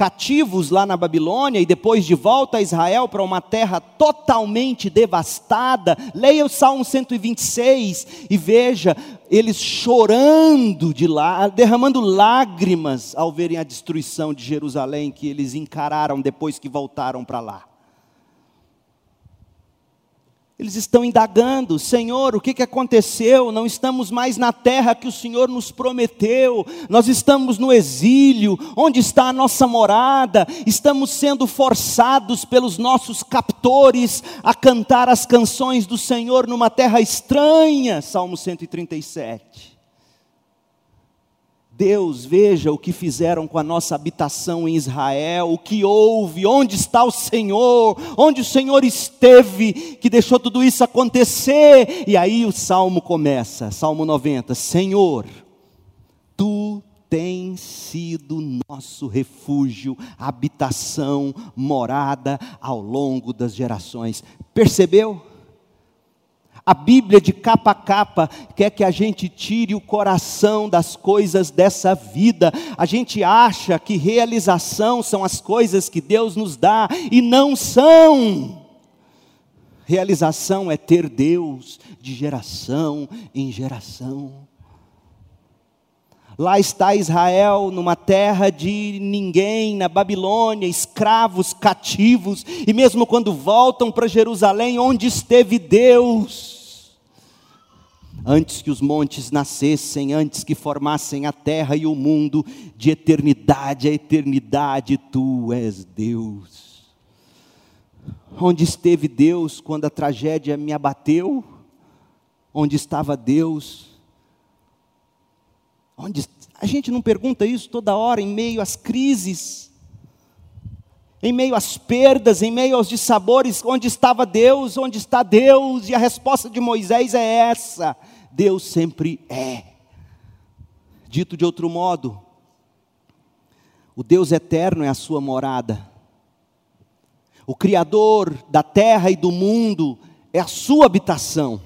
cativos lá na Babilônia e depois de volta a Israel para uma terra totalmente devastada. Leia o Salmo 126 e veja eles chorando de lá, derramando lágrimas ao verem a destruição de Jerusalém que eles encararam depois que voltaram para lá. Eles estão indagando, Senhor, o que, que aconteceu? Não estamos mais na terra que o Senhor nos prometeu, nós estamos no exílio, onde está a nossa morada? Estamos sendo forçados pelos nossos captores a cantar as canções do Senhor numa terra estranha. Salmo 137. Deus, veja o que fizeram com a nossa habitação em Israel, o que houve, onde está o Senhor, onde o Senhor esteve, que deixou tudo isso acontecer. E aí o salmo começa, Salmo 90: Senhor, tu tens sido nosso refúgio, habitação, morada ao longo das gerações. Percebeu? A Bíblia, de capa a capa, quer que a gente tire o coração das coisas dessa vida. A gente acha que realização são as coisas que Deus nos dá, e não são. Realização é ter Deus de geração em geração. Lá está Israel, numa terra de ninguém, na Babilônia, escravos, cativos, e mesmo quando voltam para Jerusalém, onde esteve Deus? Antes que os montes nascessem, antes que formassem a terra e o mundo, de eternidade a eternidade, tu és Deus. Onde esteve Deus quando a tragédia me abateu? Onde estava Deus Onde a gente não pergunta isso toda hora em meio às crises, em meio às perdas, em meio aos dissabores, onde estava Deus, onde está Deus? E a resposta de Moisés é essa: Deus sempre é. Dito de outro modo, o Deus eterno é a sua morada. O Criador da terra e do mundo é a sua habitação.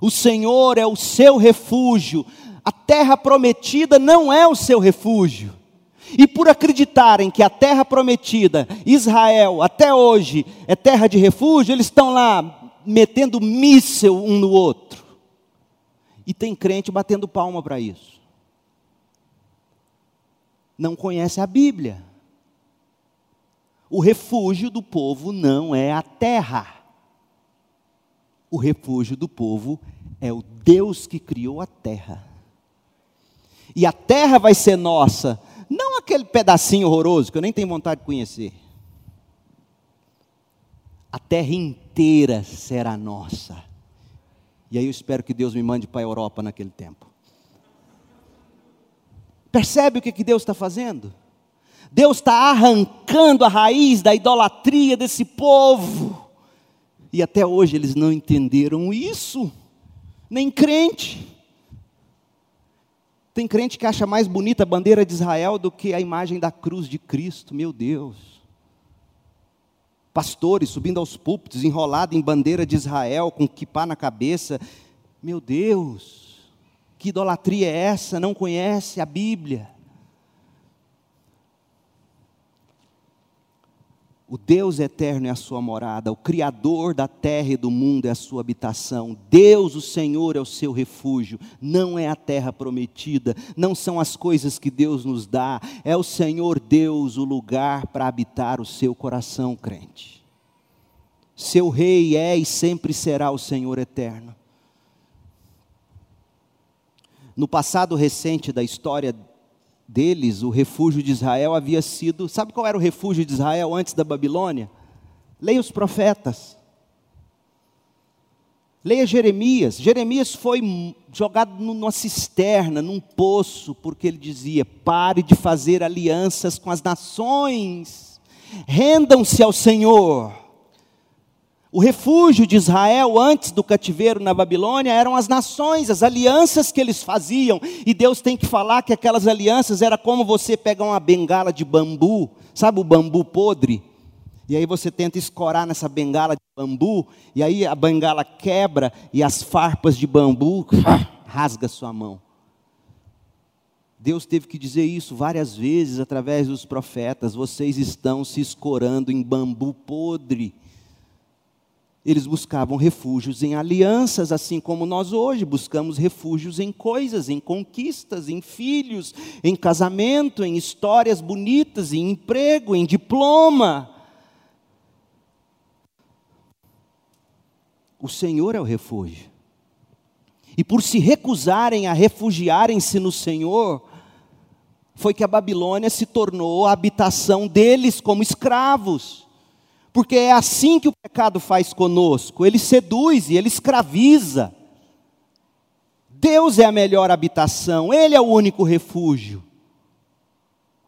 O Senhor é o seu refúgio a terra prometida não é o seu refúgio. E por acreditarem que a terra prometida, Israel, até hoje, é terra de refúgio, eles estão lá metendo míssel um no outro. E tem crente batendo palma para isso. Não conhece a Bíblia. O refúgio do povo não é a terra. O refúgio do povo é o Deus que criou a terra e a terra vai ser nossa, não aquele pedacinho horroroso que eu nem tenho vontade de conhecer. A terra inteira será nossa. E aí eu espero que Deus me mande para a Europa naquele tempo. Percebe o que, que Deus está fazendo? Deus está arrancando a raiz da idolatria desse povo. E até hoje eles não entenderam isso, nem crente. Tem crente que acha mais bonita a bandeira de Israel do que a imagem da cruz de Cristo, meu Deus. Pastores subindo aos púlpitos, enrolado em bandeira de Israel, com kipá na cabeça. Meu Deus, que idolatria é essa? Não conhece a Bíblia. O Deus eterno é a sua morada, o Criador da terra e do mundo é a sua habitação. Deus, o Senhor, é o seu refúgio. Não é a terra prometida, não são as coisas que Deus nos dá, é o Senhor Deus o lugar para habitar o seu coração, crente. Seu Rei é e sempre será o Senhor eterno. No passado recente da história deles, o refúgio de Israel havia sido. Sabe qual era o refúgio de Israel antes da Babilônia? Leia os profetas. Leia Jeremias. Jeremias foi jogado numa cisterna, num poço, porque ele dizia: pare de fazer alianças com as nações, rendam-se ao Senhor. O refúgio de Israel antes do cativeiro na Babilônia eram as nações, as alianças que eles faziam. E Deus tem que falar que aquelas alianças era como você pegar uma bengala de bambu, sabe o bambu podre? E aí você tenta escorar nessa bengala de bambu, e aí a bengala quebra e as farpas de bambu rasga sua mão. Deus teve que dizer isso várias vezes através dos profetas: vocês estão se escorando em bambu podre. Eles buscavam refúgios em alianças, assim como nós hoje buscamos refúgios em coisas, em conquistas, em filhos, em casamento, em histórias bonitas, em emprego, em diploma. O Senhor é o refúgio. E por se recusarem a refugiarem-se no Senhor, foi que a Babilônia se tornou a habitação deles como escravos. Porque é assim que o pecado faz conosco: ele seduz e ele escraviza. Deus é a melhor habitação, Ele é o único refúgio.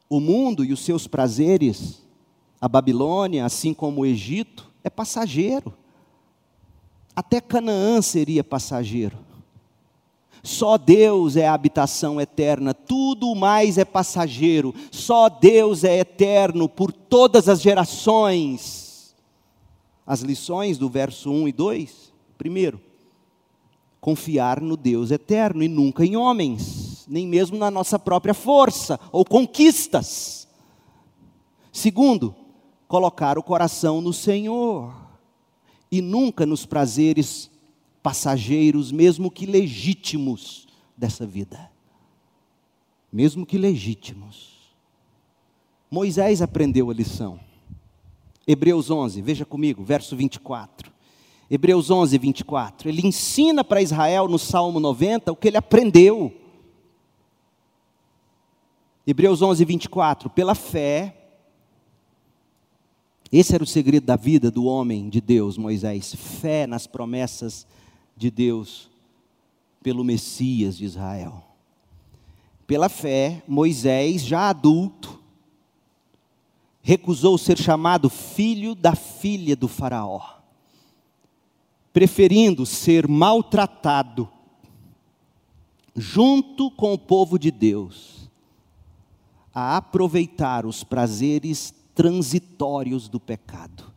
O mundo e os seus prazeres, a Babilônia, assim como o Egito, é passageiro. Até Canaã seria passageiro. Só Deus é a habitação eterna, tudo mais é passageiro. Só Deus é eterno por todas as gerações as lições do verso 1 e 2? Primeiro, confiar no Deus eterno e nunca em homens, nem mesmo na nossa própria força ou conquistas. Segundo, colocar o coração no Senhor e nunca nos prazeres passageiros, mesmo que legítimos dessa vida. Mesmo que legítimos. Moisés aprendeu a lição. Hebreus 11, veja comigo, verso 24. Hebreus 11, 24. Ele ensina para Israel no Salmo 90 o que ele aprendeu. Hebreus 11, 24. Pela fé, esse era o segredo da vida do homem de Deus, Moisés. Fé nas promessas de Deus pelo Messias de Israel. Pela fé, Moisés, já adulto, recusou ser chamado filho da filha do Faraó, preferindo ser maltratado junto com o povo de Deus, a aproveitar os prazeres transitórios do pecado.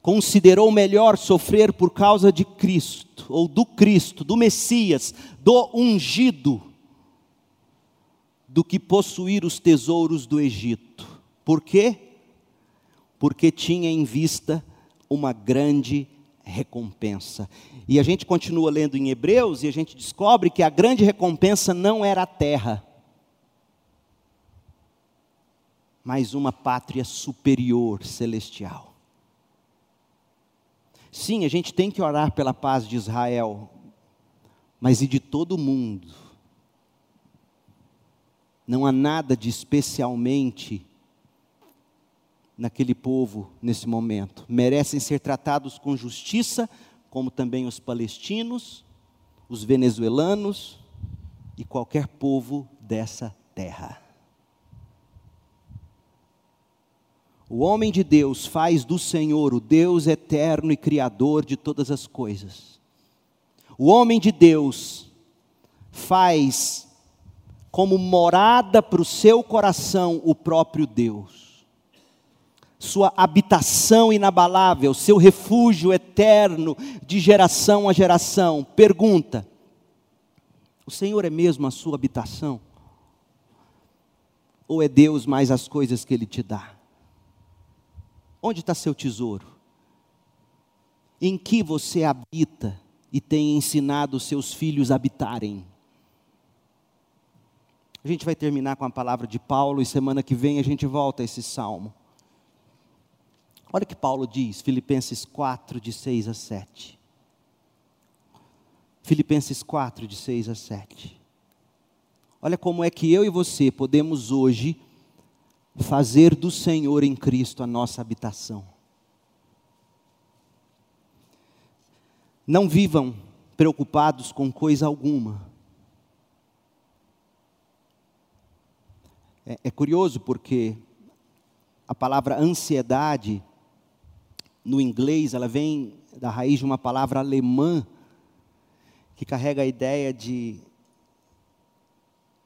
Considerou melhor sofrer por causa de Cristo, ou do Cristo, do Messias, do ungido, do que possuir os tesouros do Egito. Por quê? Porque tinha em vista uma grande recompensa. E a gente continua lendo em Hebreus e a gente descobre que a grande recompensa não era a terra, mas uma pátria superior, celestial. Sim, a gente tem que orar pela paz de Israel, mas e de todo o mundo não há nada de especialmente naquele povo nesse momento. Merecem ser tratados com justiça, como também os palestinos, os venezuelanos e qualquer povo dessa terra. O homem de Deus faz do Senhor o Deus eterno e criador de todas as coisas. O homem de Deus faz como morada para o seu coração o próprio Deus. Sua habitação inabalável, seu refúgio eterno de geração a geração. Pergunta: O Senhor é mesmo a sua habitação? Ou é Deus mais as coisas que Ele te dá? Onde está seu tesouro? Em que você habita e tem ensinado seus filhos a habitarem? A gente vai terminar com a palavra de Paulo e semana que vem a gente volta a esse salmo. Olha o que Paulo diz, Filipenses 4, de 6 a 7. Filipenses 4, de 6 a 7. Olha como é que eu e você podemos hoje fazer do Senhor em Cristo a nossa habitação. Não vivam preocupados com coisa alguma. É, é curioso porque a palavra ansiedade, no inglês, ela vem da raiz de uma palavra alemã, que carrega a ideia de,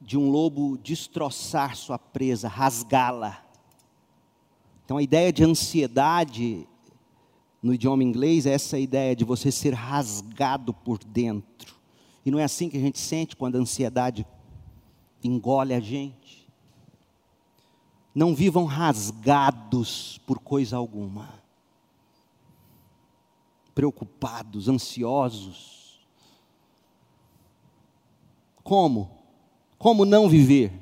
de um lobo destroçar sua presa, rasgá-la. Então a ideia de ansiedade no idioma inglês é essa ideia de você ser rasgado por dentro. E não é assim que a gente sente quando a ansiedade engole a gente. Não vivam rasgados por coisa alguma, preocupados, ansiosos. Como? Como não viver?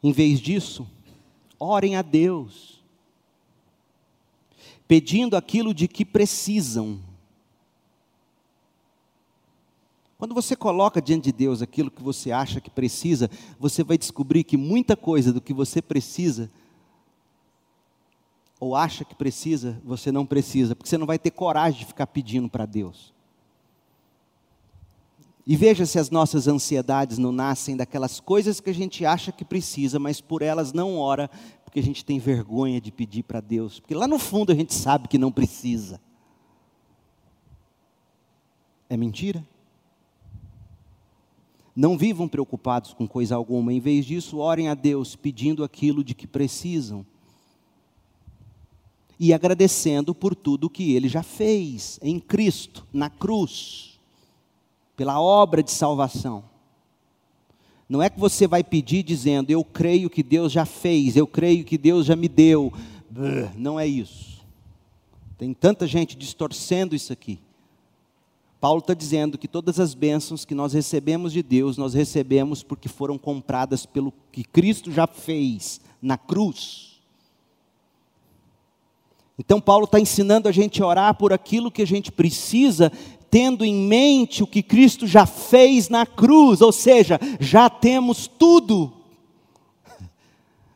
Em vez disso, orem a Deus, pedindo aquilo de que precisam Quando você coloca diante de Deus aquilo que você acha que precisa, você vai descobrir que muita coisa do que você precisa, ou acha que precisa, você não precisa, porque você não vai ter coragem de ficar pedindo para Deus. E veja se as nossas ansiedades não nascem daquelas coisas que a gente acha que precisa, mas por elas não ora, porque a gente tem vergonha de pedir para Deus, porque lá no fundo a gente sabe que não precisa. É mentira? Não vivam preocupados com coisa alguma, em vez disso, orem a Deus pedindo aquilo de que precisam. E agradecendo por tudo que Ele já fez em Cristo, na cruz, pela obra de salvação. Não é que você vai pedir dizendo, eu creio que Deus já fez, eu creio que Deus já me deu. Não é isso. Tem tanta gente distorcendo isso aqui. Paulo está dizendo que todas as bênçãos que nós recebemos de Deus, nós recebemos porque foram compradas pelo que Cristo já fez na cruz. Então, Paulo está ensinando a gente a orar por aquilo que a gente precisa, tendo em mente o que Cristo já fez na cruz, ou seja, já temos tudo.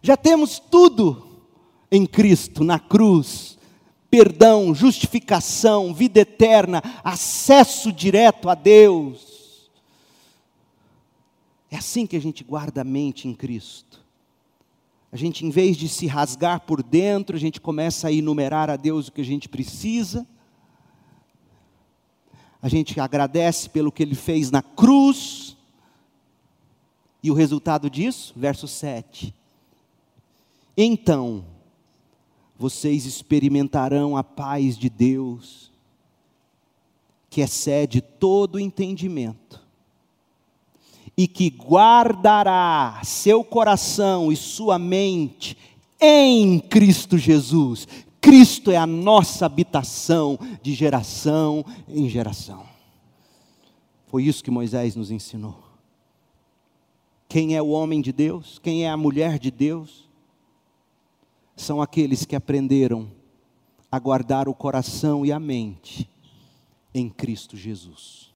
Já temos tudo em Cristo na cruz perdão, justificação, vida eterna, acesso direto a Deus. É assim que a gente guarda a mente em Cristo. A gente, em vez de se rasgar por dentro, a gente começa a enumerar a Deus o que a gente precisa. A gente agradece pelo que Ele fez na cruz. E o resultado disso, verso 7. Então, vocês experimentarão a paz de Deus, que excede todo entendimento, e que guardará seu coração e sua mente em Cristo Jesus. Cristo é a nossa habitação de geração em geração. Foi isso que Moisés nos ensinou. Quem é o homem de Deus? Quem é a mulher de Deus? são aqueles que aprenderam a guardar o coração e a mente em Cristo Jesus.